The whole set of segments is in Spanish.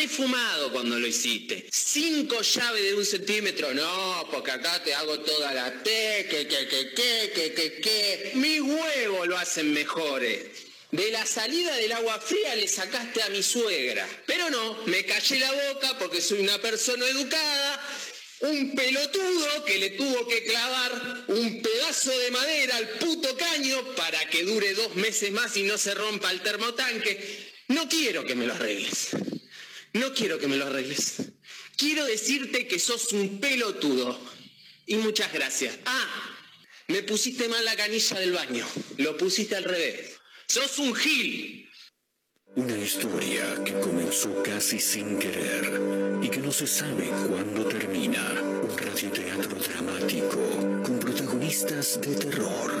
refumado cuando lo hiciste. Cinco llaves de un centímetro. No, porque acá te hago toda la T, que, que, que, que, que, que, que. Mis huevos lo hacen mejores. De la salida del agua fría le sacaste a mi suegra. Pero no, me callé la boca porque soy una persona educada un pelotudo que le tuvo que clavar un pedazo de madera al puto caño para que dure dos meses más y no se rompa el termotanque. No quiero que me lo arregles. No quiero que me lo arregles. Quiero decirte que sos un pelotudo. Y muchas gracias. Ah, me pusiste mal la canilla del baño. Lo pusiste al revés. Sos un gil. Una historia que comenzó casi sin querer y que no se sabe cuándo termina. Un radioteatro dramático con protagonistas de terror.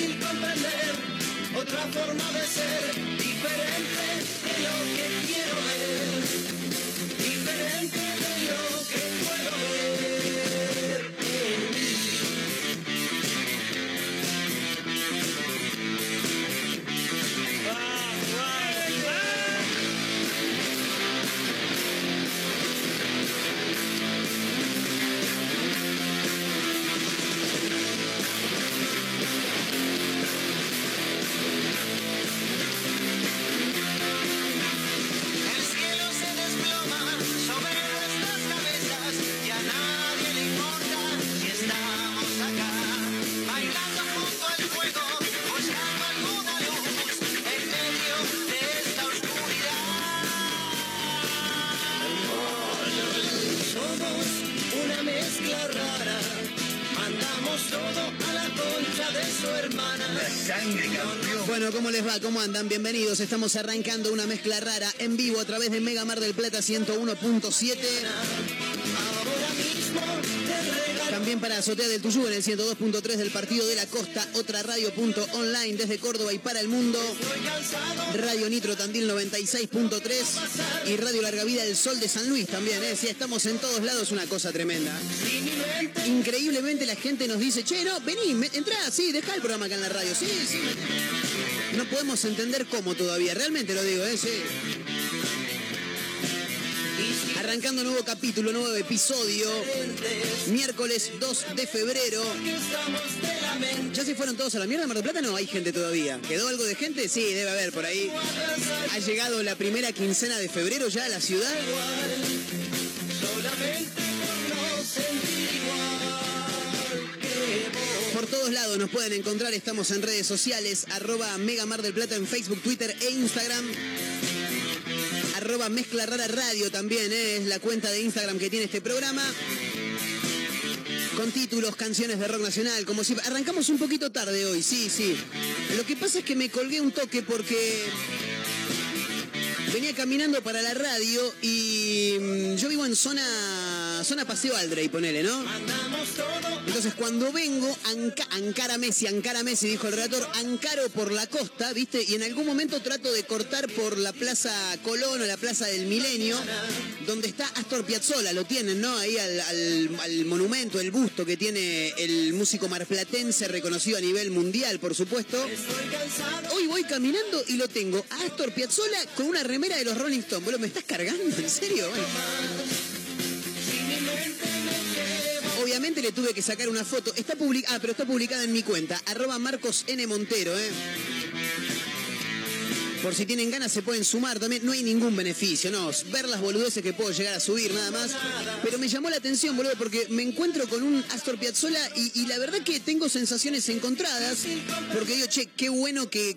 difícil comprender otra forma de ser, ¿cómo andan? Bienvenidos. Estamos arrancando una mezcla rara en vivo a través de Mega Mar del Plata 101.7. Ahora mismo te regalo También para Azotea del Tuyú en el 102.3 del Partido de la Costa. Otra radio.online desde Córdoba y para el mundo. Radio Nitro Tandil 96.3 y Radio Larga Vida El Sol de San Luis también, ¿eh? Sí, estamos en todos lados, una cosa tremenda. Increíblemente la gente nos dice, che, no, vení, entrá, sí, dejá el programa acá en la radio, sí, sí. No podemos entender cómo todavía, realmente lo digo, ¿eh? Sí. Arrancando nuevo capítulo, nuevo episodio, miércoles 2 de febrero. ¿Ya se fueron todos a la mierda, Mar del Plata? No, hay gente todavía. ¿Quedó algo de gente? Sí, debe haber por ahí. Ha llegado la primera quincena de febrero ya a la ciudad. Por todos lados nos pueden encontrar, estamos en redes sociales, arroba Mega Mar del Plata en Facebook, Twitter e Instagram. Arroba Mezcla Rara Radio también ¿eh? es la cuenta de Instagram que tiene este programa. Con títulos, canciones de rock nacional, como si... Arrancamos un poquito tarde hoy, sí, sí. Lo que pasa es que me colgué un toque porque venía caminando para la radio y mm, yo vivo en zona, zona Paseo Aldrey, ponele, ¿no? Entonces cuando vengo, anca, Ancara Messi, Ancara Messi, dijo el relator, ancaro por la costa, ¿viste? Y en algún momento trato de cortar por la Plaza Colón o la Plaza del Milenio, donde está Astor Piazzolla, lo tienen, ¿no? Ahí al, al- monumento, el busto que tiene el músico marplatense reconocido a nivel mundial, por supuesto. Hoy voy caminando y lo tengo a Astor Piazzolla con una remera de los Rolling Stones, boludo, ¿me estás cargando? ¿En serio? Bueno. Obviamente le tuve que sacar una foto. Está publicada, ah, pero está publicada en mi cuenta, arroba Marcos N. Montero, ¿eh? Por si tienen ganas se pueden sumar también. No hay ningún beneficio, no. Ver las boludeces que puedo llegar a subir nada más. Pero me llamó la atención, boludo, porque me encuentro con un Astor Piazzolla y, la verdad que tengo sensaciones encontradas. Porque digo, che, qué bueno que,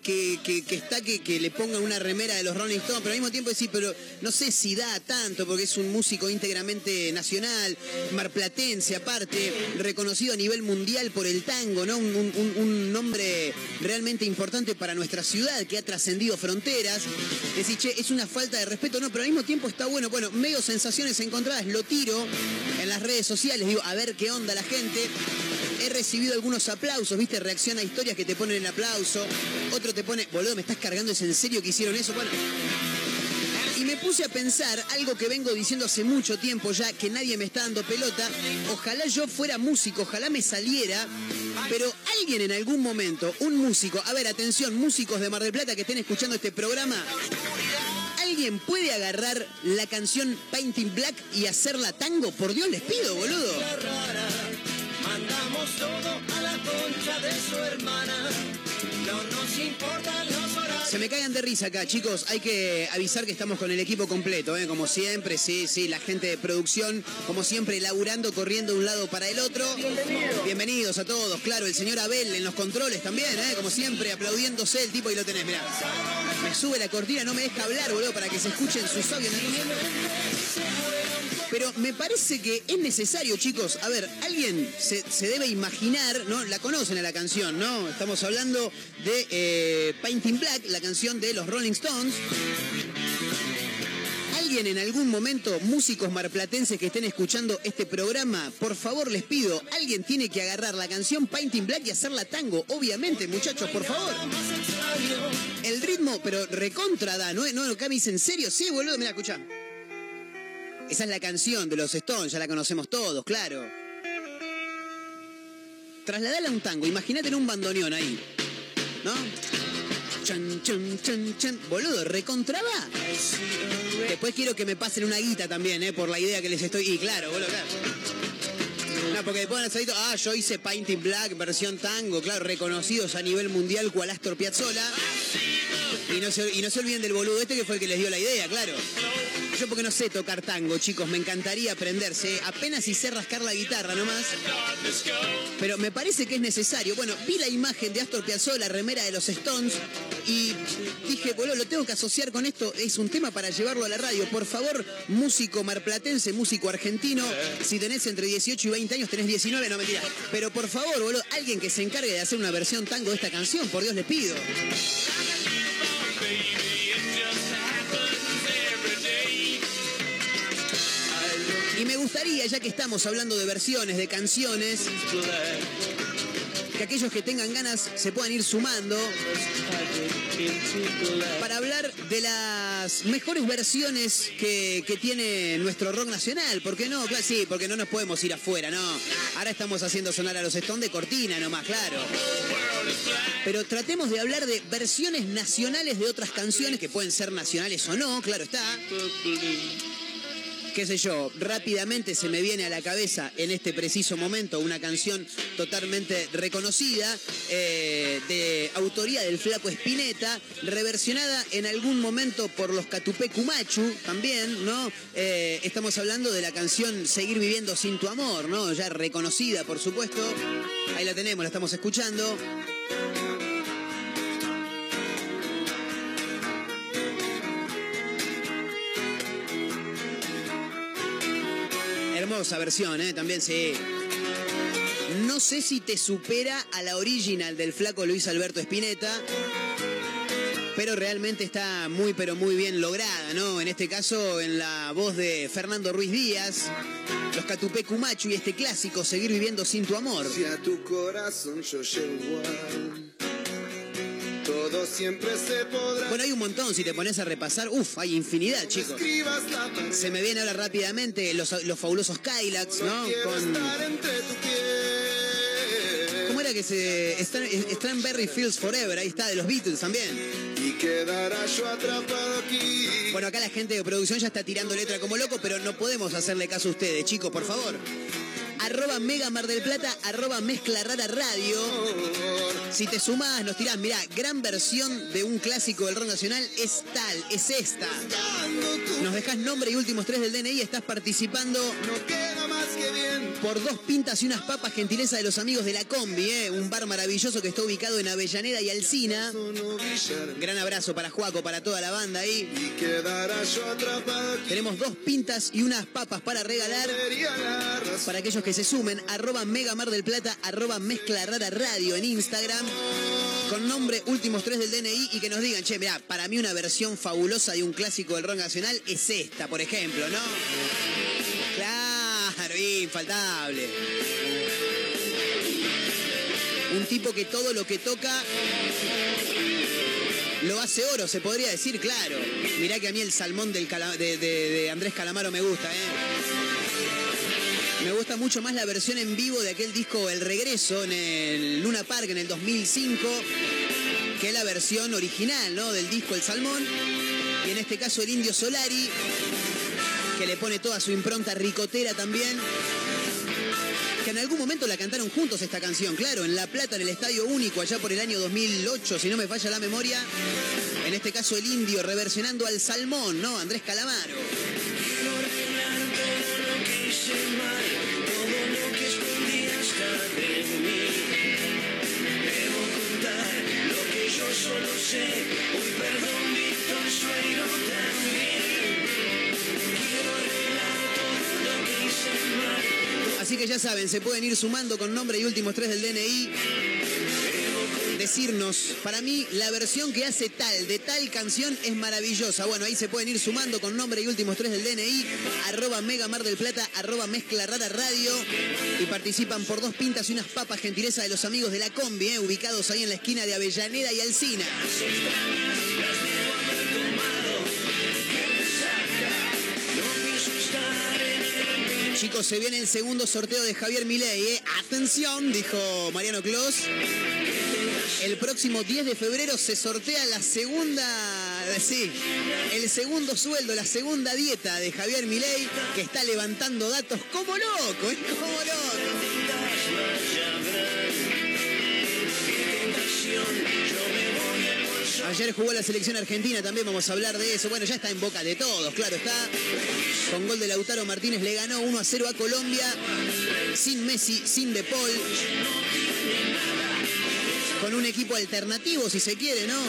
está que, le pongan una remera de los Rolling Stones. Pero al mismo tiempo decir, pero no sé si da tanto, porque es un músico íntegramente nacional, marplatense aparte, reconocido a nivel mundial por el tango, ¿no? Un, un nombre realmente importante para nuestra ciudad que ha trascendido fronteras fronteras. Decís, che, es una falta de respeto, no, pero al mismo tiempo está bueno. Bueno, medio sensaciones encontradas, lo tiro en las redes sociales, digo, a ver qué onda la gente. He recibido algunos aplausos, ¿viste? Reacciona a historias que te ponen el aplauso. Otro te pone, boludo, me estás cargando, ¿es en serio que hicieron eso? Bueno. Y me puse a pensar algo que vengo diciendo hace mucho tiempo ya, que nadie me está dando pelota. Ojalá yo fuera músico, ojalá me saliera pero alguien en algún momento, un músico, a ver, atención, músicos de Mar del Plata que estén escuchando este programa, ¿alguien puede agarrar la canción Painting Black y hacerla tango? Por Dios les pido, boludo. Mandamos todo a la concha de su hermana. No nos importa se me cagan de risa acá, chicos. Hay que avisar que estamos con el equipo completo, ¿eh? como siempre. Sí, sí, la gente de producción, como siempre, laburando, corriendo de un lado para el otro. Bienvenidos. Bienvenidos a todos. Claro, el señor Abel en los controles también, ¿eh? como siempre, aplaudiéndose el tipo y lo tenés, mirá. Me sube la cortina, no me deja hablar, boludo, para que se escuchen sus audios. Pero me parece que es necesario, chicos. A ver, alguien se, debe imaginar, ¿no? La conocen a la canción, ¿no? Estamos hablando de eh, Painting Black, la canción de los Rolling Stones. Alguien en algún momento, músicos marplatenses que estén escuchando este programa, por favor les pido, alguien tiene que agarrar la canción Painting Black y hacerla tango. Obviamente, muchachos, por favor. El ritmo, pero recontra da, ¿no? No, Cami, ¿en serio? Sí, boludo, mira, escucha. Esa es la canción de los Stones, ya la conocemos todos, claro. Trasladala a un tango, imagínate en un bandoneón ahí. ¿No? Chan, chan, chan, chan. Boludo, recontraba. Después quiero que me pasen una guita también, ¿eh? Por la idea que les estoy. Y claro, boludo, claro. No, porque después van a ah, yo hice Painting Black, versión tango, claro, reconocidos a nivel mundial cual Astor Piazzolla. Y no, y no se olviden del boludo este que fue el que les dio la idea, claro. Porque no sé tocar tango, chicos, me encantaría aprenderse. Apenas hice rascar la guitarra nomás. Pero me parece que es necesario. Bueno, vi la imagen de Astor Piazzolla, remera de los Stones, y dije, boludo, lo tengo que asociar con esto. Es un tema para llevarlo a la radio. Por favor, músico marplatense, músico argentino, si tenés entre 18 y 20 años, tenés 19, no mentira. Pero por favor, boludo, alguien que se encargue de hacer una versión tango de esta canción, por Dios les pido. Gustaría, ya que estamos hablando de versiones, de canciones, que aquellos que tengan ganas se puedan ir sumando para hablar de las mejores versiones que, tiene nuestro rock nacional. ¿Por qué no? Sí, porque no nos podemos ir afuera, ¿no? Ahora estamos haciendo sonar a los Stones de cortina nomás, claro. Pero tratemos de hablar de versiones nacionales de otras canciones que pueden ser nacionales o no, claro está qué sé yo, rápidamente se me viene a la cabeza en este preciso momento una canción totalmente reconocida eh, de autoría del flaco Espineta, reversionada en algún momento por los Catupé Cumachu también, ¿no? Eh, estamos hablando de la canción Seguir viviendo sin tu amor, ¿no? Ya reconocida, por supuesto. Ahí la tenemos, la estamos escuchando. Versión, ¿eh? También sí. No sé si te supera a la original del flaco Luis Alberto Spinetta, pero realmente está muy, pero muy bien lograda, ¿no? En este caso, en la voz de Fernando Ruiz Díaz, los Catupé Cumacho y este clásico, Seguir viviendo sin tu amor. Si a tu corazón yo siempre se podrá. Bueno, hay un montón, si te pones a repasar, uff, hay infinidad, chicos. Se me viene ahora rápidamente los, fabulosos Kylax, ¿no? Con... ¿Cómo era que se. Strawberry Fields Forever, ahí está, de los Beatles también. Y quedará yo atrapado aquí. Bueno, acá la gente de producción ya está tirando letra como loco, pero no podemos hacerle caso a ustedes, chicos, por favor. Arroba Mega Mar del Plata, arroba Mezcla Rara Radio. Si te sumás, nos tirás, mirá, gran versión de un clásico del rock nacional es tal, es esta. Nos dejás nombre y últimos tres del DNI, estás participando. Por dos pintas y unas papas, gentileza de los amigos de la Combi, ¿eh? un bar maravilloso que está ubicado en Avellaneda y Alcina. Gran abrazo para Juaco, para toda la banda ahí. Tenemos dos pintas y unas papas para regalar. Para aquellos que se sumen, arroba Mega Mar del Plata, arroba Mezcla Rara Radio en Instagram, con nombre últimos tres del DNI y que nos digan, che, mirá, para mí una versión fabulosa de un clásico del rock nacional es esta, por ejemplo, ¿no? Infaltable. Un tipo que todo lo que toca lo hace oro, se podría decir, claro. Mirá que a mí el salmón de Andrés Calamaro me gusta, ¿eh? Me gusta mucho más la versión en vivo de aquel disco El Regreso en el Luna Park en el 2005 que la versión original, ¿no? Del disco El Salmón. Y en este caso el Indio Solari, que le pone toda su impronta ricotera también. En algún momento la cantaron juntos esta canción, claro, en La Plata, en el Estadio Único, allá por el año 2008, si no me falla la memoria. En este caso el Indio reversionando al Salmón, ¿no? Andrés Calamaro. Así que ya saben, se pueden ir sumando con nombre y últimos tres del DNI. Decirnos, para mí la versión que hace tal, de tal canción es maravillosa. Bueno, ahí se pueden ir sumando con nombre y últimos tres del DNI, arroba Mega Mar del Plata, arroba Mezcla Rara Radio. Y participan por dos pintas y unas papas, gentileza de los amigos de la combi, eh, ubicados ahí en la esquina de Avellaneda y Alcina. Se viene el segundo sorteo de Javier Milei. ¿eh? Atención, dijo Mariano Clos. El próximo 10 de febrero se sortea la segunda, sí, el segundo sueldo, la segunda dieta de Javier Milei, que está levantando datos como loco, ¿eh? como loco. Ayer jugó la selección argentina, también vamos a hablar de eso. Bueno, ya está en boca de todos, claro está. Con gol de Lautaro Martínez le ganó 1 a 0 a Colombia. Sin Messi, sin De Paul. Con un equipo alternativo, si se quiere, ¿no?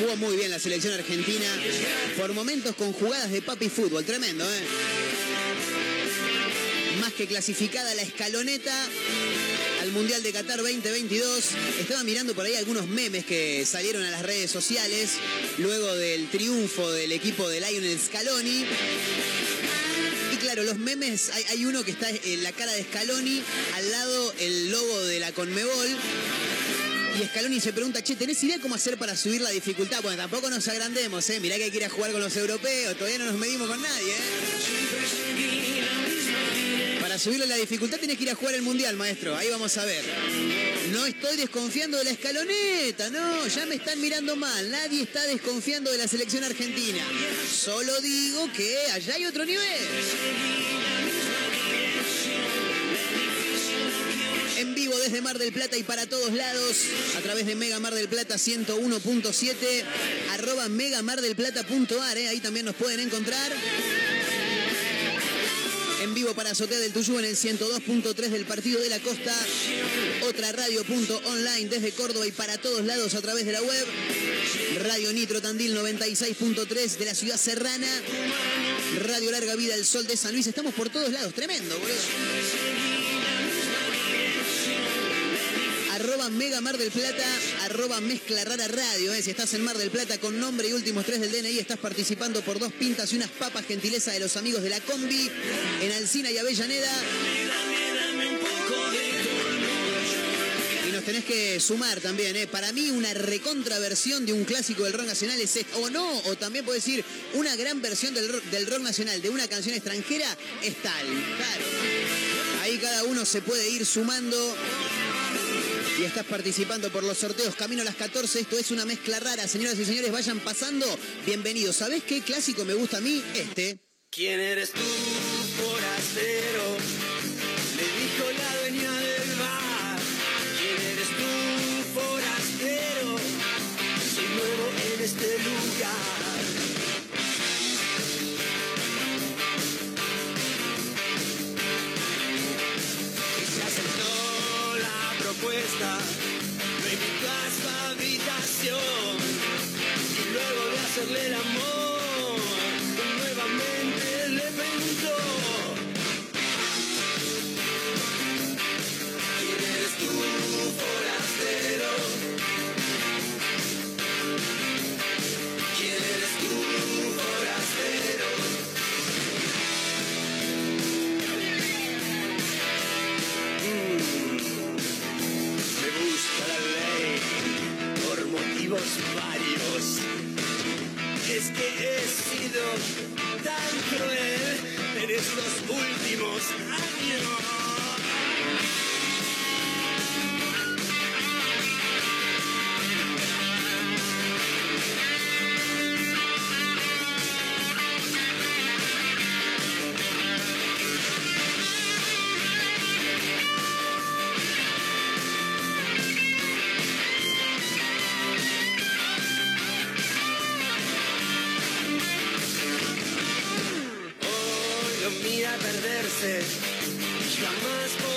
Jugó muy bien la selección argentina. Por momentos con jugadas de papi fútbol. Tremendo, ¿eh? Más que clasificada la escaloneta al Mundial de Qatar 2022. Estaba mirando por ahí algunos memes que salieron a las redes sociales luego del triunfo del equipo de Lionel Scaloni. Y claro, los memes, hay, uno que está en la cara de Scaloni, al lado el logo de la Conmebol. Y Scaloni se pregunta, che, ¿tenés idea cómo hacer para subir la dificultad? Bueno, tampoco nos agrandemos, ¿eh? Mirá que a jugar con los europeos, todavía no nos medimos con nadie, ¿eh? Subirle la dificultad tenés que ir a jugar el mundial, maestro. Ahí vamos a ver. No estoy desconfiando de la escaloneta, no, ya me están mirando mal. Nadie está desconfiando de la selección argentina. Solo digo que allá hay otro nivel. En vivo desde Mar del Plata y para todos lados, a través de Mega Mar del Plata 101.7, arroba megamardelplata.ar, ¿eh? ahí también nos pueden encontrar. En vivo para Azotea del Tuyú en el 102.3 del Partido de la Costa. Otra radio.online desde Córdoba y para todos lados a través de la web. Radio Nitro Tandil 96.3 de la ciudad serrana. Radio Larga Vida El Sol de San Luis. Estamos por todos lados. Tremendo, boludo. Mega Mar del Plata, arroba Mezcla Rara Radio. ¿eh? Si estás en Mar del Plata con nombre y últimos tres del DNI, estás participando por dos pintas y unas papas, gentileza de los amigos de la Combi, en Alcina y Avellaneda. Y nos tenés que sumar también, ¿eh? Para mí, una recontraversión de un clásico del rock nacional es. O no, o también puedo decir, una gran versión del rock, del rock nacional de una canción extranjera es tal. Ahí cada uno se puede ir sumando y estás participando por los sorteos Camino a las 14. Esto es una mezcla rara. Señoras y señores, vayan pasando. Bienvenidos. ¿Sabés qué clásico me gusta a mí? Este. ¿Quién eres tú, tan cruel en estos últimos años. veces. Jamás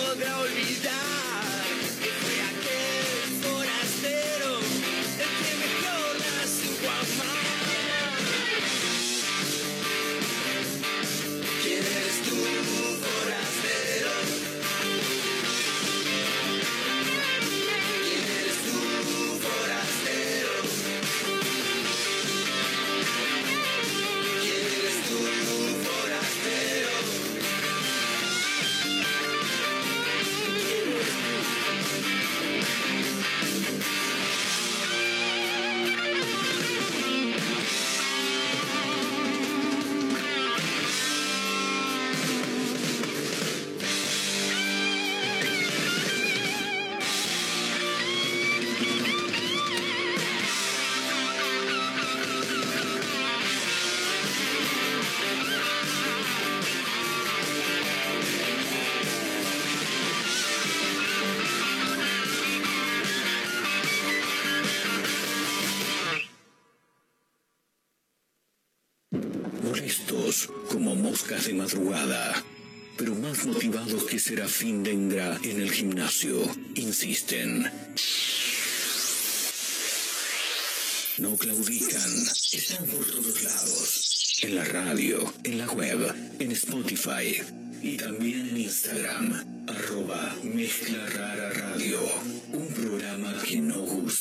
que Serafín Dengra en el gimnasio, insisten. No claudican, están por todos lados. En la radio, en la web, en Spotify y también en Instagram. Arroba Mezcla Radio. Un programa que no gusta,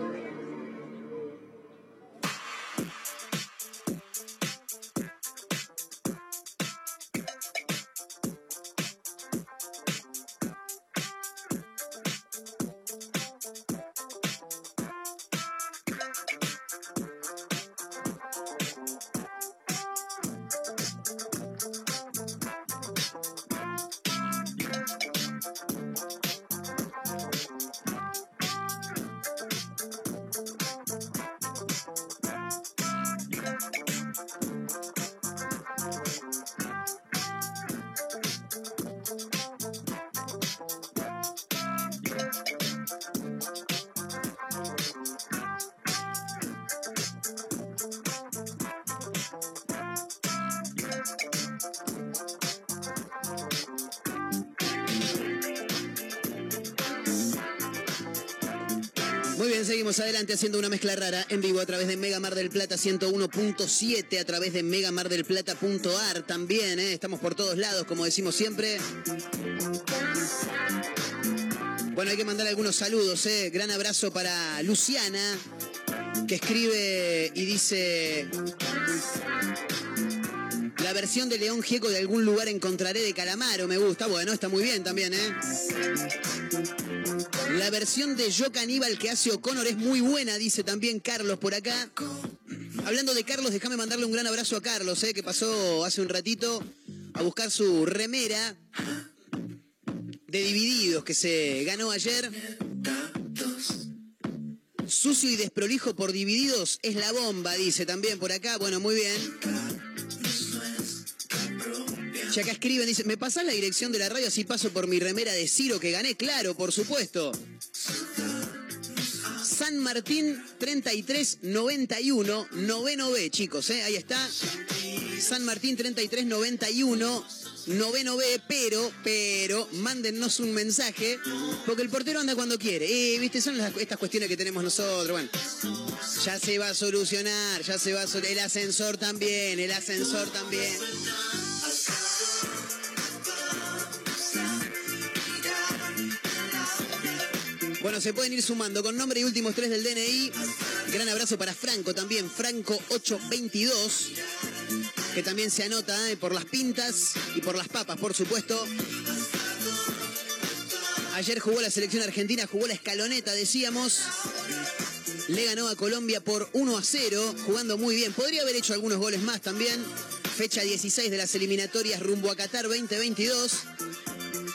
Adelante haciendo una mezcla rara en vivo a través de Mega Mar del Plata 101.7, a través de megamardelplata.ar también, ¿eh? estamos por todos lados, como decimos siempre. Bueno, hay que mandar algunos saludos, ¿eh? gran abrazo para Luciana, que escribe y dice... La versión de León Gieco de algún lugar encontraré de Calamaro, me gusta. Bueno, está muy bien también, ¿eh? La versión de Yo Caníbal que hace O'Connor es muy buena, dice también Carlos por acá. Hablando de Carlos, déjame mandarle un gran abrazo a Carlos, ¿eh? que pasó hace un ratito a buscar su remera de Divididos que se ganó ayer. Sucio y desprolijo por Divididos es la bomba, dice también por acá. Bueno, muy bien. Ya acá escriben, dice, ¿me pasás la dirección de la radio así paso por mi remera de Ciro que gané? Claro, por supuesto. Martín 3391, noveno B, chicos, ¿eh? ahí está. San Martín 3391, noveno B, pero, pero, mándennos un mensaje, porque el portero anda cuando quiere. Eh, viste, son las- estas cuestiones que tenemos nosotros, bueno. Ya se va a solucionar, ya se va a solucionar. El ascensor también, el ascensor también. Bueno, se pueden ir sumando con nombre y últimos tres del DNI. Gran abrazo para Franco también, Franco822, que también se anota eh, por las pintas y por las papas, por supuesto. Ayer jugó la selección argentina, jugó la escaloneta, decíamos. Le ganó a Colombia por 1 a 0, jugando muy bien. Podría haber hecho algunos goles más también. Fecha 16 de las eliminatorias rumbo a Qatar 2022.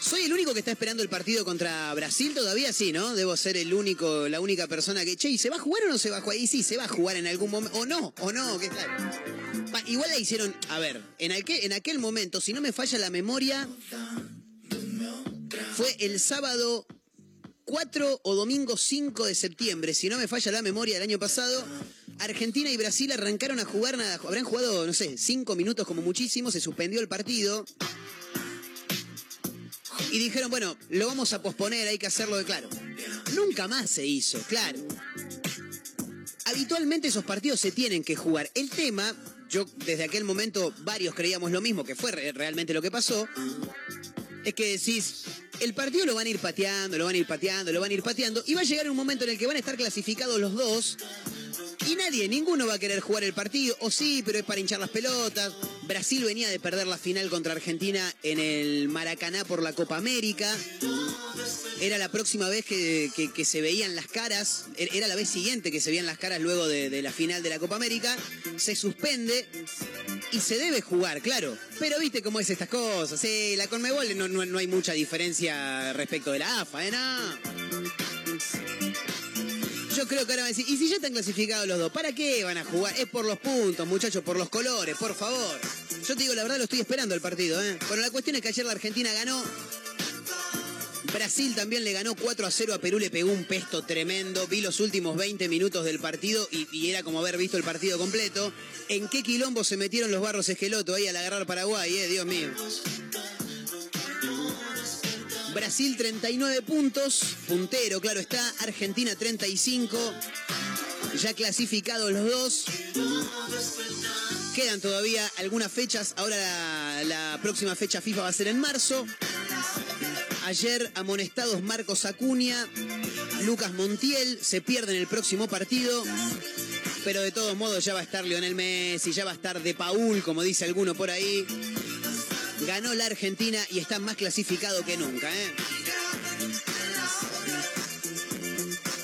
¿Soy el único que está esperando el partido contra Brasil todavía? Sí, ¿no? Debo ser el único, la única persona que, che, ¿y se va a jugar o no se va a jugar? Y sí, se va a jugar en algún momento. O no, o no, que igual la hicieron, a ver, en aquel, en aquel momento, si no me falla la memoria, fue el sábado 4 o domingo 5 de septiembre, si no me falla la memoria del año pasado. Argentina y Brasil arrancaron a jugar, nada, habrán jugado, no sé, 5 minutos como muchísimo, se suspendió el partido. Y dijeron, bueno, lo vamos a posponer, hay que hacerlo de claro. Nunca más se hizo, claro. Habitualmente esos partidos se tienen que jugar. El tema, yo desde aquel momento varios creíamos lo mismo, que fue re- realmente lo que pasó, es que decís, el partido lo van a ir pateando, lo van a ir pateando, lo van a ir pateando, y va a llegar un momento en el que van a estar clasificados los dos, y nadie, ninguno va a querer jugar el partido, o sí, pero es para hinchar las pelotas. Brasil venía de perder la final contra Argentina en el Maracaná por la Copa América. Era la próxima vez que, se veían las caras, er- era la vez siguiente que se veían las caras luego de, la final de la Copa América. Se suspende y se debe jugar, claro. Pero viste cómo es estas cosas. La Conmebol no, no- no hay mucha diferencia respecto de la AFA, ¿eh? No. Yo creo que ahora van a decir, ¿y si ya están clasificados los dos? ¿Para qué van a jugar? Es por los puntos, muchachos, por los colores, por favor. Yo te digo, la verdad lo estoy esperando el partido, ¿eh? Bueno, la cuestión es que ayer la Argentina ganó. Brasil también le ganó 4 a 0 a Perú, le pegó un pesto tremendo. Vi los últimos 20 minutos del partido y, era como haber visto el partido completo. ¿En qué quilombo se metieron los barros esqueloto ahí al agarrar Paraguay, eh? Dios mío. Brasil 39 puntos, puntero, claro está. Argentina 35, ya clasificados los dos. Quedan todavía algunas fechas. Ahora la, próxima fecha FIFA va a ser en marzo. Ayer amonestados Marcos Acuña, Lucas Montiel, se pierden el próximo partido. Pero de todos modos ya va a estar Lionel Messi, ya va a estar De Paul, como dice alguno por ahí. Ganó la Argentina y está más clasificado que nunca, ¿eh?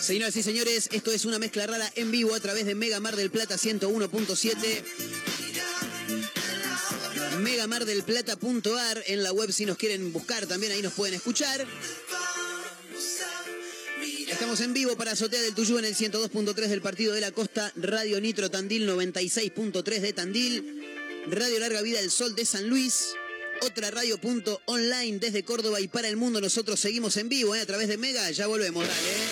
Señoras y señores, esto es una mezcla rara en vivo a través de Mega Mar del Plata 101.7. megamardelplata.ar en la web si nos quieren buscar también ahí nos pueden escuchar. Estamos en vivo para Azotea del Tuyú en el 102.3 del Partido de la Costa, Radio Nitro Tandil 96.3 de Tandil, Radio Larga Vida del Sol de San Luis, otra radio punto online desde Córdoba y para el mundo. Nosotros seguimos en vivo ¿eh? a través de Mega, ya volvemos, dale.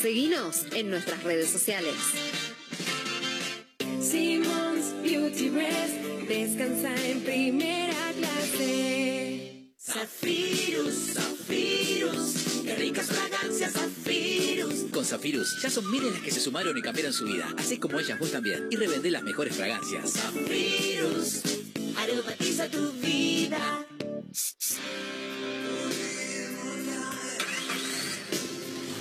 Seguinos en nuestras redes sociales. Simmons Beauty Rest descansa en primera clase. Zafirus, Zafirus, qué ricas fragancias Zafirus. Con Zafirus ya son miles las que se sumaron y cambiaron su vida. Así como ellas vos también. Y revendé las mejores fragancias. Zafirus, aromatiza tu vida.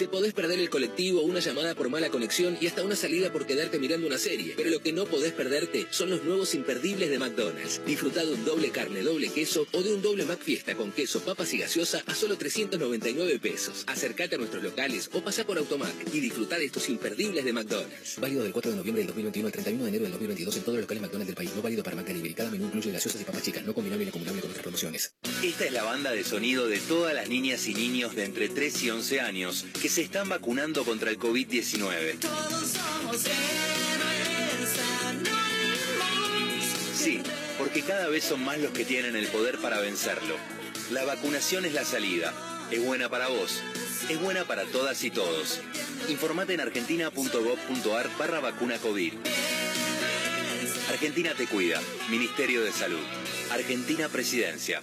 Te podés perder el colectivo, una llamada por mala conexión y hasta una salida por quedarte mirando una serie. Pero lo que no podés perderte son los nuevos imperdibles de McDonald's. Disfruta de un doble carne, doble queso o de un doble McFiesta con queso, papas y gaseosa a solo 399 pesos. Acércate a nuestros locales o pasá por Automac y disfruta de estos imperdibles de McDonald's. Válido del 4 de noviembre del 2021 al 31 de enero del 2022 en todos los locales McDonald's del país. No válido para McDelivery. Cada menú incluye gaseosas y papas chicas. No combinable ni acumulable con otras promociones. Esta es la banda de sonido de todas las niñas y niños de entre 3 y 11 años que se están vacunando contra el COVID-19. Todos somos héroes anónimos. Sí, porque cada vez son más los que tienen el poder para vencerlo. La vacunación es la salida. Es buena para vos. Es buena para todas y todos. Informate en argentina.gov.ar barra vacuna COVID. Argentina te cuida. Ministerio de Salud. Argentina Presidencia.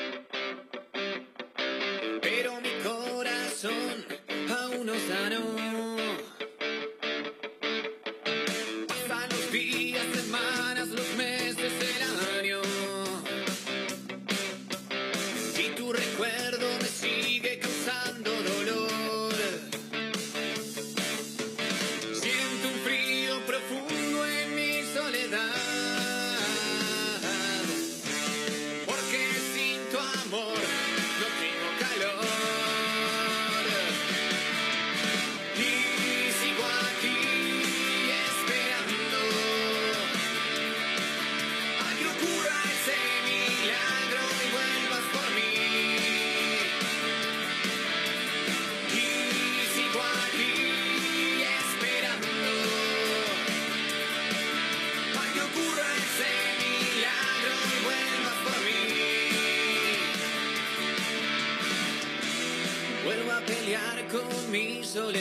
Soledad.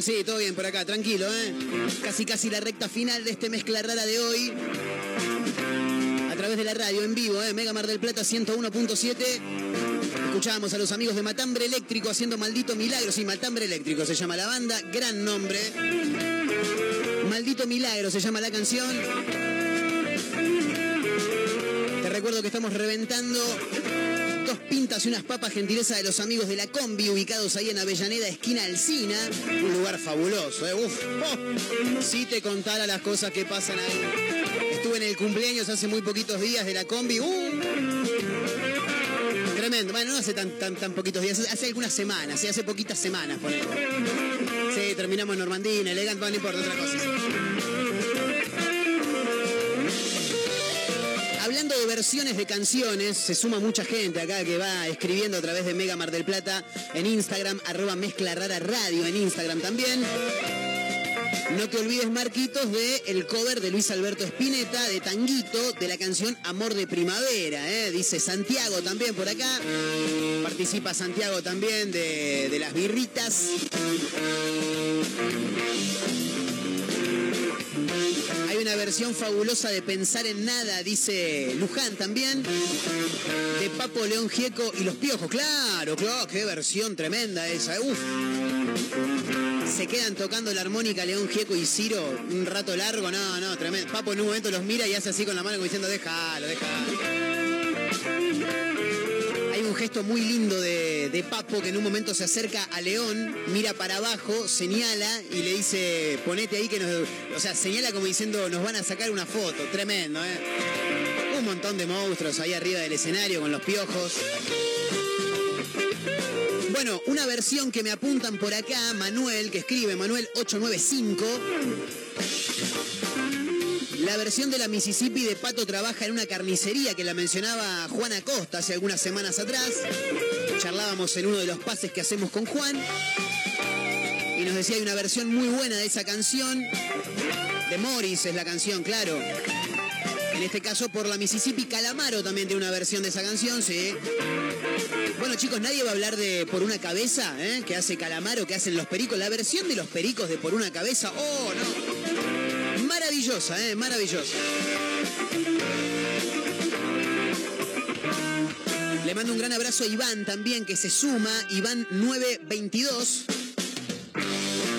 Sí, todo bien por acá, tranquilo, ¿eh? Casi casi la recta final de este mezcla rara de hoy. A través de la radio, en vivo, ¿eh? Mega Mar del Plata 101.7. Escuchábamos a los amigos de Matambre Eléctrico haciendo Maldito Milagro. Sí, Matambre Eléctrico se llama la banda, gran nombre. Maldito Milagro se llama la canción. Te recuerdo que estamos reventando pintas y unas papas gentileza de los amigos de la combi ubicados ahí en Avellaneda, esquina Alcina. Un lugar fabuloso, ¿eh? Uf, oh. Si te contara las cosas que pasan ahí. Estuve en el cumpleaños hace muy poquitos días de la combi. ¡Uh! Tremendo. Bueno, no hace tan, tan, poquitos días, hace algunas semanas, ¿sí? hace poquitas semanas, ponele. Sí, terminamos en Normandina, elegante, no importa, otra cosa. Hablando de versiones de canciones, se suma mucha gente acá que va escribiendo a través de Mega Mar del Plata en Instagram, arroba Mezcla Rara Radio en Instagram también. No te olvides, Marquitos, de el cover de Luis Alberto Spinetta, de Tanguito, de la canción Amor de Primavera. ¿eh? Dice Santiago también por acá. Participa Santiago también de, de las birritas. Una versión fabulosa de Pensar en Nada, dice Luján también. De Papo León Gieco y los Piojos. Claro, claro, qué versión tremenda esa. Se quedan tocando la armónica León Gieco y Ciro un rato largo. No, no, tremendo. Papo en un momento los mira y hace así con la mano como diciendo, déjalo, déjalo. Gesto muy lindo de, de Papo que en un momento se acerca a León, mira para abajo, señala y le dice, ponete ahí que nos... O sea, señala como diciendo, nos van a sacar una foto. Tremendo, ¿eh? Un montón de monstruos ahí arriba del escenario con los piojos. Bueno, una versión que me apuntan por acá, Manuel, que escribe Manuel 895. La versión de la Mississippi de Pato trabaja en una carnicería que la mencionaba Juan Acosta hace algunas semanas atrás. Charlábamos en uno de los pases que hacemos con Juan. Y nos decía hay una versión muy buena de esa canción. De Morris es la canción, claro. En este caso por la Mississippi Calamaro también tiene una versión de esa canción, sí. Bueno chicos, nadie va a hablar de Por una cabeza, ¿eh? que hace Calamaro, que hacen los pericos. La versión de los pericos de Por una cabeza, oh no. Maravillosa, ¿eh? Maravillosa. Le mando un gran abrazo a Iván también, que se suma, Iván 922.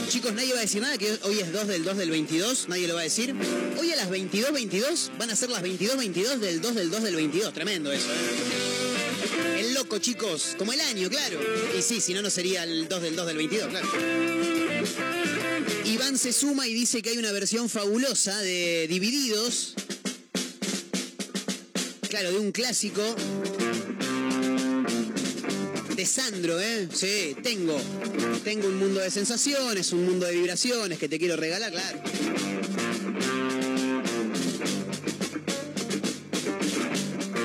Chicos, nadie va a decir nada, que hoy es 2 del 2 del 22, nadie lo va a decir. Hoy a las 22.22 van a ser las 22.22 del 2 del 2 del 22, tremendo eso, ¿eh? El loco, chicos, como el año, claro. Y sí, si no, no sería el 2 del 2 del 22, claro. Se suma y dice que hay una versión fabulosa de Divididos. Claro, de un clásico. De Sandro, ¿eh? Sí, tengo. Tengo un mundo de sensaciones, un mundo de vibraciones que te quiero regalar, claro.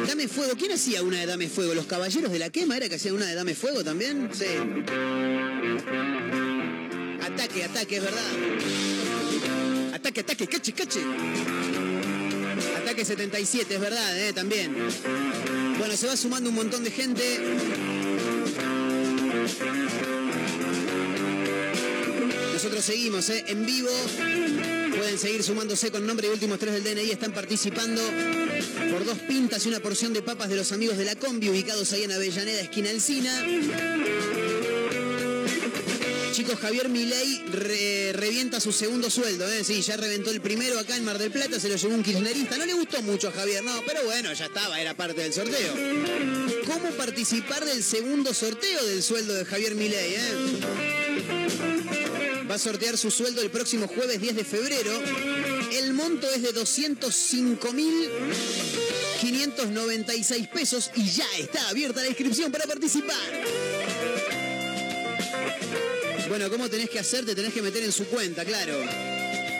Dame fuego. ¿Quién hacía una de Dame fuego? ¿Los caballeros de la quema era que hacían una de Dame fuego también? Sí. Ataque, ataque, es verdad. Ataque, ataque, cache, cache. Ataque 77, es verdad, ¿eh? También. Bueno, se va sumando un montón de gente. Nosotros seguimos ¿eh? en vivo. Pueden seguir sumándose con nombre y últimos tres del DNI. Están participando por dos pintas y una porción de papas de los amigos de la combi ubicados ahí en Avellaneda, esquina Alcina. Javier Milei re- revienta su segundo sueldo, ¿eh? Sí, ya reventó el primero acá en Mar del Plata, se lo llevó un kirchnerista. No le gustó mucho a Javier, no, pero bueno, ya estaba, era parte del sorteo. ¿Cómo participar del segundo sorteo del sueldo de Javier Milei, eh? Va a sortear su sueldo el próximo jueves 10 de febrero. El monto es de 205.596 pesos y ya está abierta la inscripción para participar. Bueno, ¿cómo tenés que hacer? Te tenés que meter en su cuenta, claro.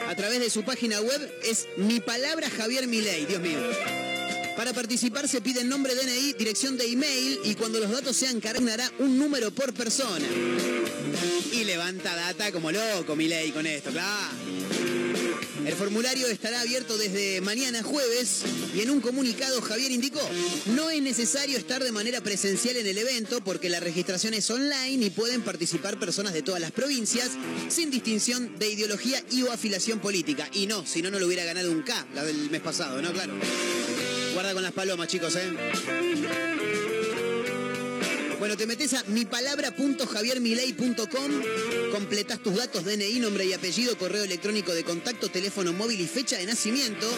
A través de su página web es mi palabra Javier Milei, Dios mío. Para participar se pide nombre, DNI, dirección de email y cuando los datos sean cargará un número por persona. Y levanta data como loco, Milei, con esto, claro. El formulario estará abierto desde mañana jueves y en un comunicado Javier indicó, no es necesario estar de manera presencial en el evento porque la registración es online y pueden participar personas de todas las provincias sin distinción de ideología y o afiliación política. Y no, si no, no lo hubiera ganado un K la del mes pasado, ¿no? Claro. Guarda con las palomas, chicos, ¿eh? Bueno, te metes a mipalabra.javiermilei.com, completas tus datos, DNI, nombre y apellido, correo electrónico de contacto, teléfono móvil y fecha de nacimiento.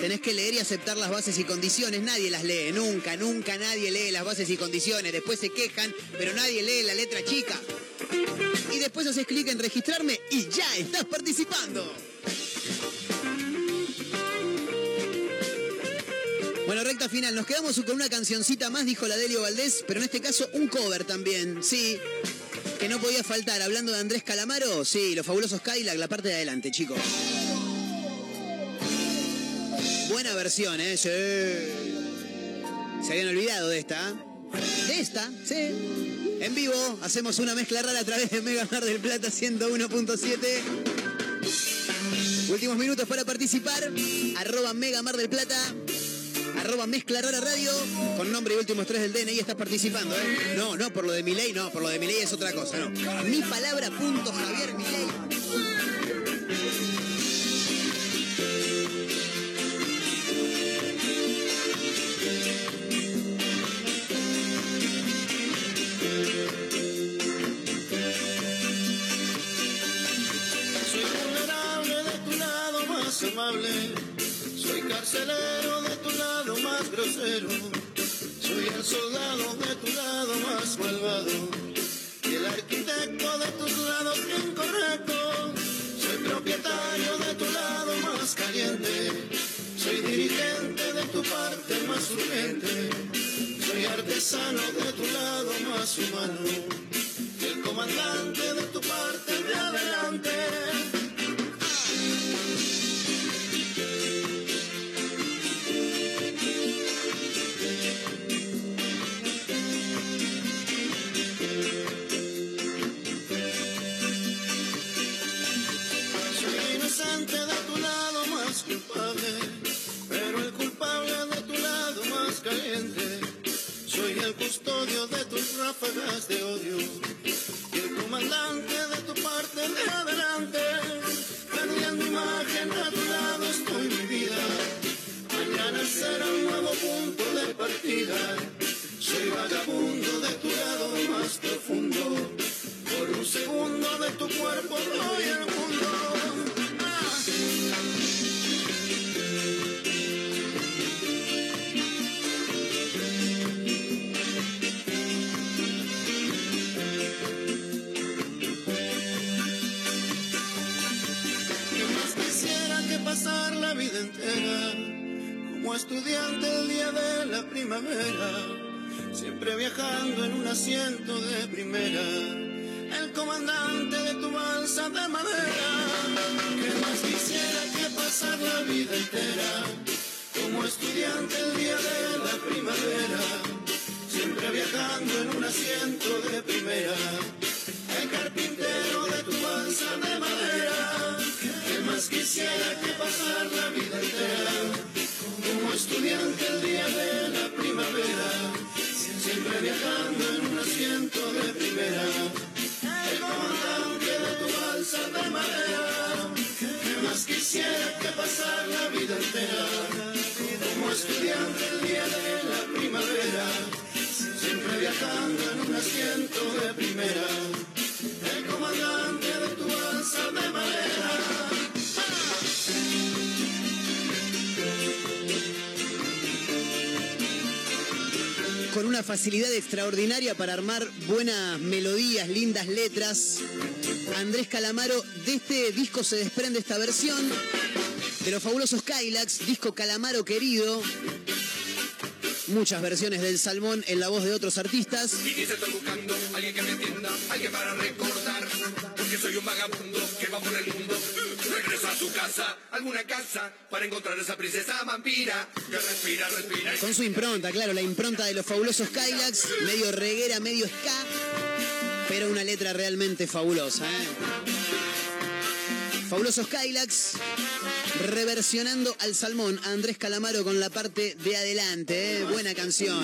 Tenés que leer y aceptar las bases y condiciones. Nadie las lee, nunca, nunca nadie lee las bases y condiciones. Después se quejan, pero nadie lee la letra chica. Y después haces clic en registrarme y ya estás participando. Bueno, recta final. Nos quedamos con una cancioncita más, dijo la Delio Valdés, pero en este caso un cover también, sí. Que no podía faltar. Hablando de Andrés Calamaro, sí, los fabulosos Cadillac, la parte de adelante, chicos. Buena versión, ¿eh? Sí. Se habían olvidado de esta. ¿eh? De esta, sí. En vivo, hacemos una mezcla rara a través de Mega Mar del Plata 101.7. Últimos minutos para participar. Arroba Mega Mar del Plata. Arroba Mezcla Rara Radio. Con nombre y últimos tres del DNI estás participando, ¿eh? No, no, por lo de mi ley, no. Por lo de mi ley es otra cosa, no. Mi palabra punto Javier Milei. Como estudiante el día de la primavera? Siempre viajando en un asiento de primera, el comandante de tu balsa de madera. ¿Qué más quisiera que pasar la vida entera como estudiante el día de la primavera? Siempre viajando en un asiento de primera, el carpintero de tu balsa de madera. ¿Qué más quisiera que pasar la vida el día de la primavera? Siempre viajando en un asiento de primera, el comandante de tu balsa de madera. ¿Qué más quisiera que pasar la vida entera como estudiante el día de la primavera? Siempre viajando en un asiento de primera, el comandante con una facilidad extraordinaria para armar buenas melodías, lindas letras. Andrés Calamaro, de este disco se desprende esta versión de los fabulosos Kylax, disco Calamaro querido. Muchas versiones del Salmón en la voz de otros artistas. A alguna casa, para encontrar esa princesa vampira que respira, Con su impronta, claro, la impronta de los fabulosos Kylax, medio reguera, medio ska, pero una letra realmente fabulosa. ¿eh? Fabulosos Kylax, reversionando al salmón a Andrés Calamaro con la parte de adelante. ¿eh? Buena canción.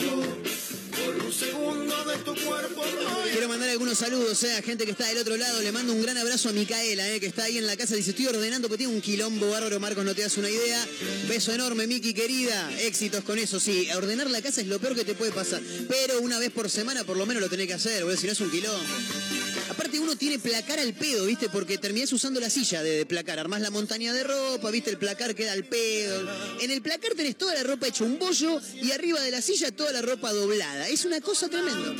Por un segundo de tu cuerpo Quiero mandar algunos saludos eh, a gente que está del otro lado. Le mando un gran abrazo a Micaela, eh, que está ahí en la casa. Dice, estoy ordenando porque tiene un quilombo bárbaro, Marcos, no te das una idea. Beso enorme, Miki, querida. Éxitos con eso, sí. Ordenar la casa es lo peor que te puede pasar. Pero una vez por semana por lo menos lo tenés que hacer, porque si no es un quilombo. Uno tiene placar al pedo, ¿viste? Porque terminás usando la silla de, placar. Armás la montaña de ropa, ¿viste? El placar queda al pedo. En el placar tenés toda la ropa hecha un bollo y arriba de la silla toda la ropa doblada. Es una cosa tremenda.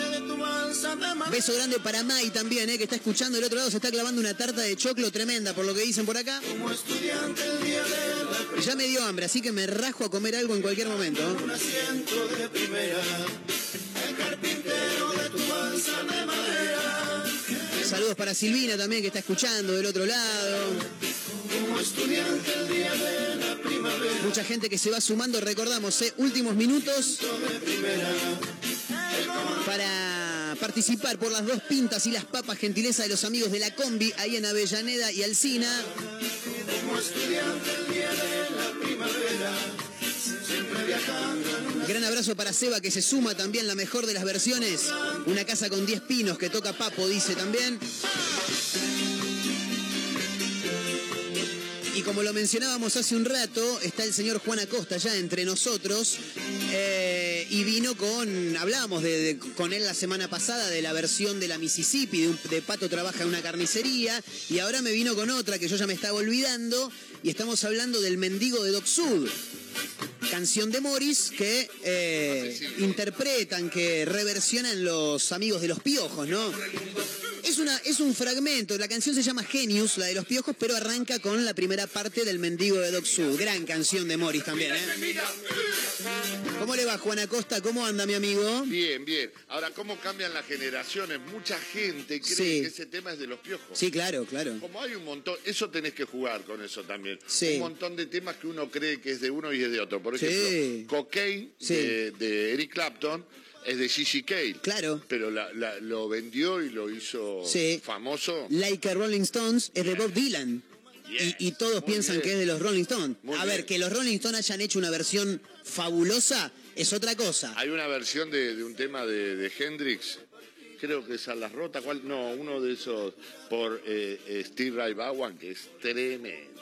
Beso grande para Mai también, ¿eh? que está escuchando del otro lado, se está clavando una tarta de choclo tremenda, por lo que dicen por acá. Ya me dio hambre, así que me rajo a comer algo en cualquier momento. ¿eh? Saludos para Silvina también, que está escuchando del otro lado. Como estudiante el día de la primavera. Mucha gente que se va sumando, recordamos, ¿eh? últimos minutos para participar por las dos pintas y las papas, gentileza de los amigos de la combi, ahí en Avellaneda y Alcina. Como estudiante el día de la primavera. Siempre viajando Gran abrazo para Seba que se suma también la mejor de las versiones. Una casa con 10 pinos que toca Papo, dice también. Y como lo mencionábamos hace un rato, está el señor Juan Acosta ya entre nosotros. eh, y vino con. Hablábamos con él la semana pasada de la versión de la Mississippi, de, un- de Pato trabaja en una carnicería. Y ahora me vino con otra que yo ya me estaba olvidando. Y estamos hablando del mendigo de Doc Sud canción de Morris que eh, interpretan, que reversionan los amigos de los piojos, ¿no? Es, una, es un fragmento, la canción se llama Genius, la de los piojos, pero arranca con la primera parte del mendigo de Doc Sud. Gran canción de Morris también, ¿eh? ¿Cómo le va Juan Acosta? ¿Cómo anda mi amigo? Bien, bien. Ahora, ¿cómo cambian las generaciones? Mucha gente cree Sí. que ese tema es de los piojos. Sí, claro, claro. Como hay un montón, eso tenés que jugar con eso también. Sí. Un montón de temas que uno cree que es de uno y es de otro. Por Sí. ejemplo, Cocaine de Eric Clapton es de Gigi Cale. Claro. Pero la- la- lo vendió y lo hizo Sí. famoso. Like a Rolling Stones es de Bob Dylan. Y, y todos Muy piensan bien. que es de los Rolling Stones. Muy a ver, que los Rolling Stones hayan hecho una versión fabulosa es otra cosa. Hay una versión de, de un tema de, de Hendrix. Creo que es a las rotas, ¿cuál? No, uno de esos por eh, eh, Steve Ray Vaughan, que es tremendo.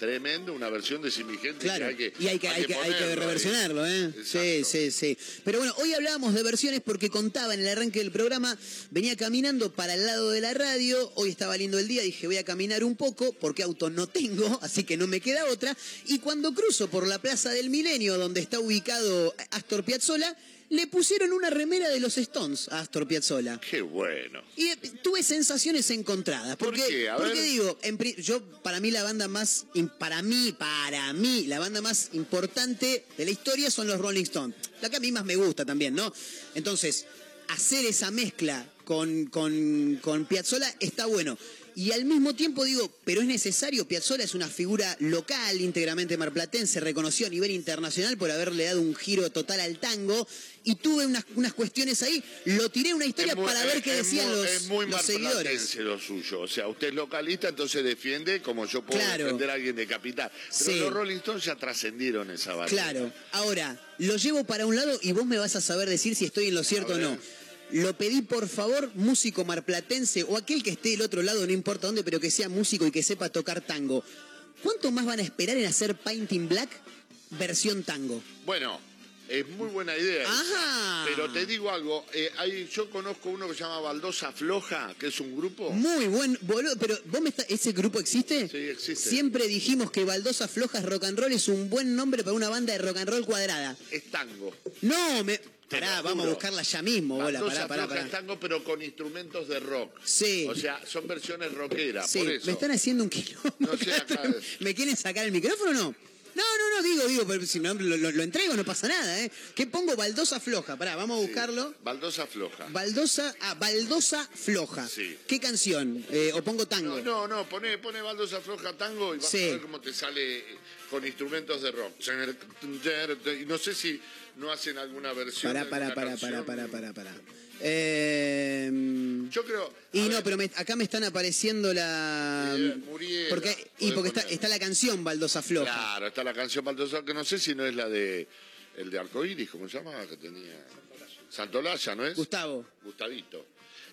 Tremendo, una versión de Jimi Hendrix Claro, que hay que y hay que, hay que, hay que ponerlo reversionarlo, ¿eh? Sí, sí, sí. Pero bueno, hoy hablábamos de versiones porque contaba en el arranque del programa, venía caminando para el lado de la radio, hoy estaba lindo el día, dije voy a caminar un poco porque auto no tengo, así que no me queda otra. Y cuando cruzo por la Plaza del Milenio, donde está ubicado Astor Piazzolla, le pusieron una remera de los Stones a Astor Piazzolla. Qué bueno. Y eh, tuve sensaciones encontradas. Porque, qué? A porque ver. digo, en yo, para mí la banda más, para mí, para mí, la banda más importante de la historia son los Rolling Stones. La que a mí más me gusta también, ¿no? Entonces, hacer esa mezcla con, con, con Piazzolla está bueno. Y al mismo tiempo digo, pero es necesario, Piazzolla es una figura local, íntegramente marplatense, reconocido a nivel internacional por haberle dado un giro total al tango, y tuve unas, unas cuestiones ahí, lo tiré una historia muy- para ver qué decían muy- los, Es muy los seguidores. marplatense lo suyo. O sea, usted es localista, entonces defiende como yo puedo Claro. defender a alguien de capital. Pero Sí. los Rolling Stones ya trascendieron esa barrera. Claro, ahora, lo llevo para un lado y vos me vas a saber decir si estoy en lo cierto o no. Lo pedí por favor, músico marplatense o aquel que esté del otro lado, no importa dónde, pero que sea músico y que sepa tocar tango. ¿Cuánto más van a esperar en hacer Painting Black versión tango? Bueno, es muy buena idea. Ajá. Pero te digo algo, eh, hay, yo conozco uno que se llama Baldosa Floja, que es un grupo. Muy buen, boludo, pero vos me está- ¿ese grupo existe? Sí, existe. Siempre dijimos que Baldosa Flojas Rock and Roll es un buen nombre para una banda de rock and roll cuadrada. Es tango. No, me... Pará, vamos a buscarla ya mismo, bola. Pará, pará, Floja pará. es tango, pero con instrumentos de rock. Sí. O sea, son versiones rockeras, Sí, por eso. me están haciendo un quilombo. No sé, acá- ¿Me quieren sacar el micrófono o no? No, no, no, digo, digo, pero si no lo, entrego no pasa nada, ¿eh? ¿Qué pongo? Baldosa floja. Pará, vamos a buscarlo. Baldosa Floja. Baldosa, ah, Baldosa floja. Sí. ¿Qué canción? Eh, ¿O pongo tango? No, no, no, pone, pone Baldosa Floja tango y vas Sí. a ver cómo te sale eh, con instrumentos de rock. No sé si no hacen alguna versión. Pará, pará, pará, pará, pará, pará, pará. Eh, Yo creo. y no, ver, pero me- acá me están apareciendo la... Eh, Muriela, porque, y porque está, está la canción Baldosa floja. Claro, está la canción Baldosa, que no sé si no es la de. El de Arcoiris, ¿cómo se llama? Que tenía. Santolaya, ¿no es? Gustavo. Gustavito.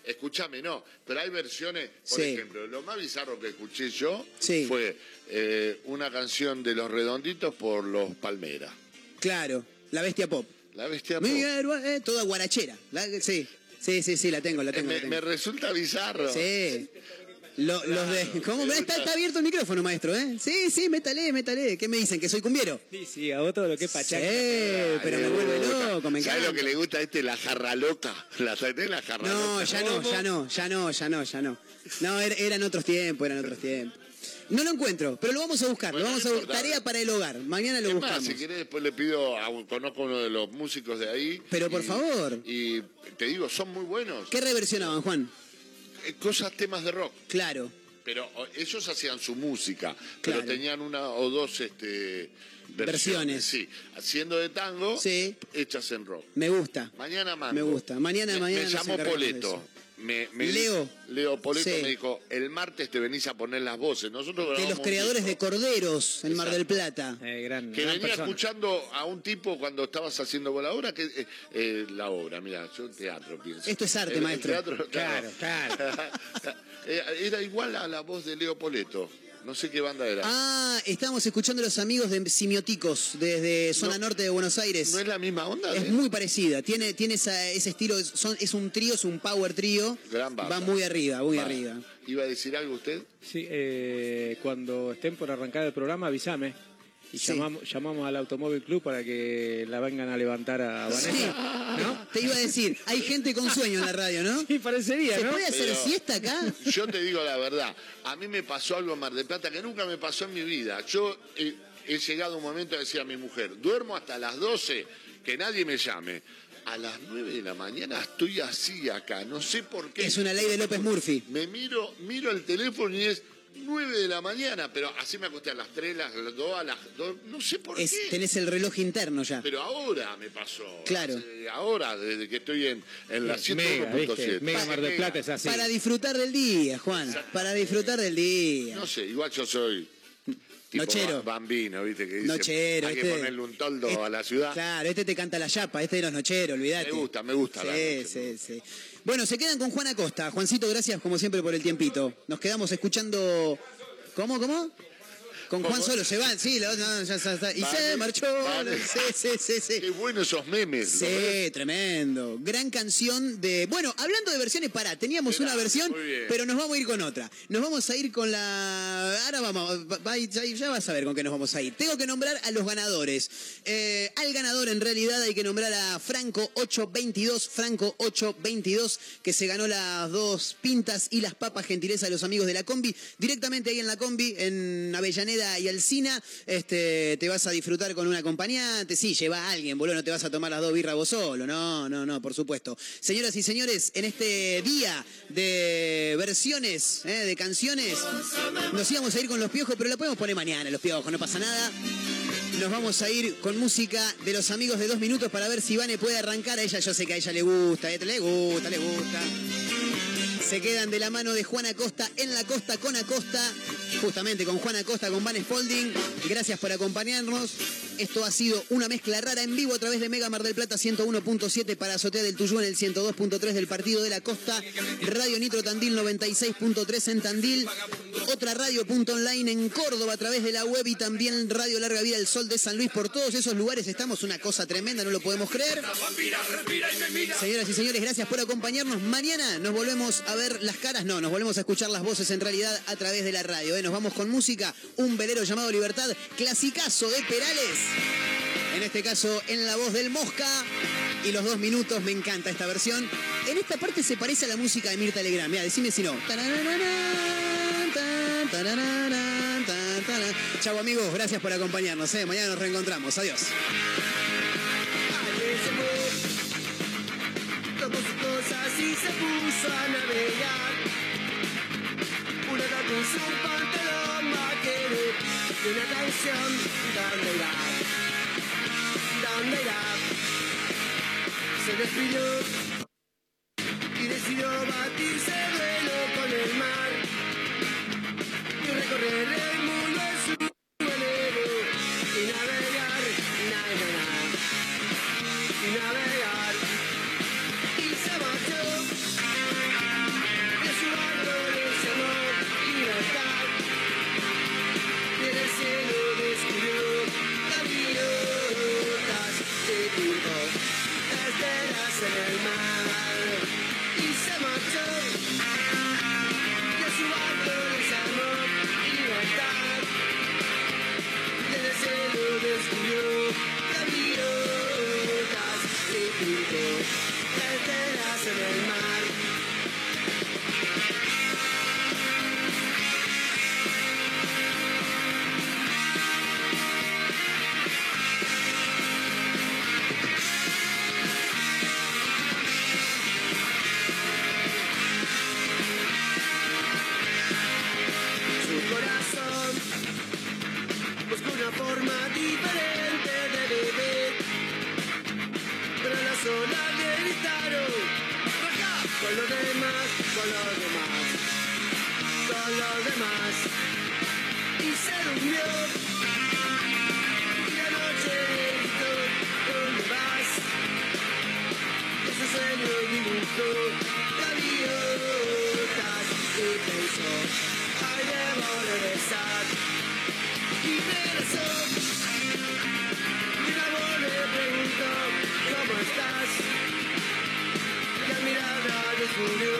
Escúchame, no, pero hay versiones, por Sí. ejemplo, lo más bizarro que escuché yo Sí. fue eh, una canción de Los Redonditos por Los Palmeras. Claro, la bestia pop. La bestia Mi pop. héroe, eh, toda guarachera. La- sí, sí, sí, sí, la tengo, la Eh, tengo. la me, tengo. me resulta bizarro. Sí. Lo- los de. ¿Cómo? Está, está abierto el micrófono, maestro, ¿eh? Sí, sí, métale, métale. ¿Qué me dicen? ¿Que soy cumbiero? Sí, sí, a vos todo lo que es Sí, pachanga. pero me vuelve loco, me ¿Sabes encanta. lo que le gusta a este? La jarra loca. ¿La la jarra No, loca? ya no, ya no, ya no, ya no, ya no. No, er- eran otros tiempos, eran otros tiempos. No lo encuentro, pero lo vamos a buscar, lo vamos no a importa. Tarea para el hogar. Mañana lo Es más, buscamos. si querés, después le pido, a, conozco uno de los músicos de ahí. Pero por favor. Y te digo, son muy buenos. ¿Qué reversionaban, Juan? Eh, Cosas, temas de rock. Claro. Pero ellos hacían su música, Claro. pero tenían una o dos este, Versiones. Sí, haciendo de tango, Sí. hechas en rock. Me gusta. Mañana mando. Me gusta. Mañana, Me- mañana Me de Poleto. Me, me- Leo. Leo Poleto Sí. me dijo, el martes te venís a poner las voces. Nosotros De los creadores de. Corderos en Mar del Plata. Eh, gran, Que gran venía persona. escuchando a un tipo cuando estabas haciendo la obra, que eh, eh, la obra, mira, yo teatro pienso. Esto es arte, El- el maestro. teatro, Claro, claro. Eh, Era igual a la voz de Leo Poleto. No sé qué banda era. Ah, estamos escuchando a los amigos de Simioticos desde zona No. norte de Buenos Aires. ¿No es la misma onda? Es de- muy parecida, tiene, tiene esa- ese estilo, es, son- es un trío, es un power trío. Gran banda. Va muy arriba, muy arriba. ¿Iba a decir algo usted? Sí, eh, cuando estén por arrancar el programa, avísame. Y Sí. llamamos, llamamos al Automóvil Club para que la vengan a levantar a Vanessa. Sí, ¿No? te iba a decir, hay gente con sueño en la radio, ¿no? Sí, parecería, ¿Se ¿no? puede hacer Pero- siesta acá? Yo te digo la verdad, a mí me pasó algo en Mar del Plata que nunca me pasó en mi vida. Yo eh, he llegado a un momento a decir a mi mujer, duermo hasta las 12, que nadie me llame. A las 9 de la mañana estoy así acá, no sé por qué. Es una ley de López Murphy. Me miro, miro el teléfono y es 9 de la mañana, pero así me acosté a las 3, las 2, a las 2, no sé por Es- qué. tenés el reloj interno ya. Pero ahora me pasó. Claro. Hace- ahora, desde que estoy en, en la Mega, ¿viste? 101.7. Mega Mar del Plata es así. Para disfrutar del día, Juan. Para disfrutar del día. No sé, igual yo soy tipo Nochero. ba- bambino, ¿viste? Que dice, Nochero, hay que este- ponerle un toldo este- a la ciudad. Claro, este te canta la chapa, este de los nocheros, olvídate. Me gusta, me gusta la Sí, noche. sí, sí. Bueno, se quedan con Juan Acosta. Juancito, gracias como siempre por el tiempito. Nos quedamos escuchando. ¿Cómo, cómo? Con Juan solo se van, sí, la- no, ya, ya está. Y se marchó. vale. Sí, sí, sí, sí. Qué bueno esos memes. Sí, tremendo. Gran canción de. Bueno, hablando de versiones, pará, teníamos Mirá, una versión, pero nos vamos a ir con otra. Nos vamos a ir con la. Ahora vamos, va- va- ya, ya vas a ver con qué nos vamos a ir. Tengo que nombrar a los ganadores. Eh, al ganador, en realidad, hay que nombrar a Franco 822, Franco 822, que se ganó las dos pintas y las papas gentileza de los amigos de la combi. Directamente ahí en la combi, en Avellaneda y Alcina, este, te vas a disfrutar con un acompañante. Sí, lleva a alguien, boludo, no te vas a tomar las dos birras vos solo. No, no, no, por supuesto. Señoras y señores, en este día de versiones, eh, de canciones, nos íbamos a ir con los piojos, pero la podemos poner mañana, los piojos, no pasa nada. Nos vamos a ir con música de los amigos de dos minutos para ver si Vane puede arrancar. A ella, yo sé que a ella le gusta, eh, le gusta, le gusta. Se quedan de la mano de Juan Acosta en la costa con Acosta, justamente con Juan Acosta, con Van Spalding. Gracias por acompañarnos. Esto ha sido una mezcla rara en vivo a través de Mega Mar del Plata 101.7 para Azotea del Tuyú en el 102.3 del Partido de la Costa. Radio Nitro Tandil 96.3 en Tandil. Otra radio punto online en Córdoba a través de la web y también Radio Larga Vida El Sol de San Luis. Por todos esos lugares estamos una cosa tremenda, no lo podemos creer. Señoras y señores, gracias por acompañarnos. Mañana nos volvemos a ver las caras, no, nos volvemos a escuchar las voces en realidad a través de la radio. ¿eh? Nos vamos con música, un velero llamado Libertad, clasicazo de Perales. En este caso, en la voz del Mosca. y los dos minutos, me encanta esta versión. En esta parte se parece a la música de Mirta Legrand, mira, decime si no. Chau amigos, gracias por acompañarnos, ¿eh? mañana nos reencontramos, adiós. Y se puso a navegar. Una tatu, un pantalón vaquero y una canción, ¿dónde irá? ¿Dónde irá? Se despidió y decidió batirse duelo con el mar y recorrer el listening. Los demás. Y se durmió. Y la noche le gritó ¿dónde vas? ese sueño dibujó gaviotas y pensó ay debo regresar y regresó. Y la voz le preguntó ¿cómo estás? la mirada descubrió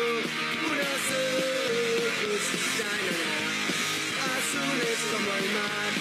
unos ojos na, na, na, azules como el mar y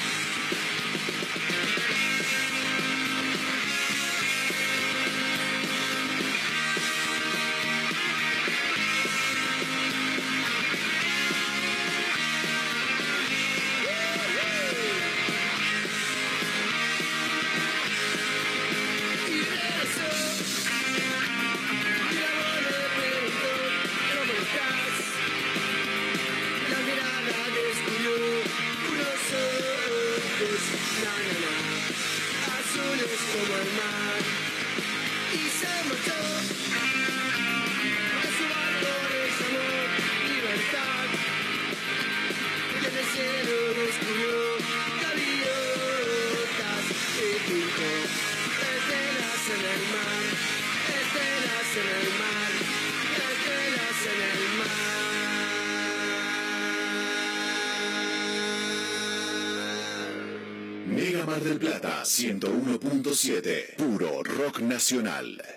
101.7. Puro rock nacional.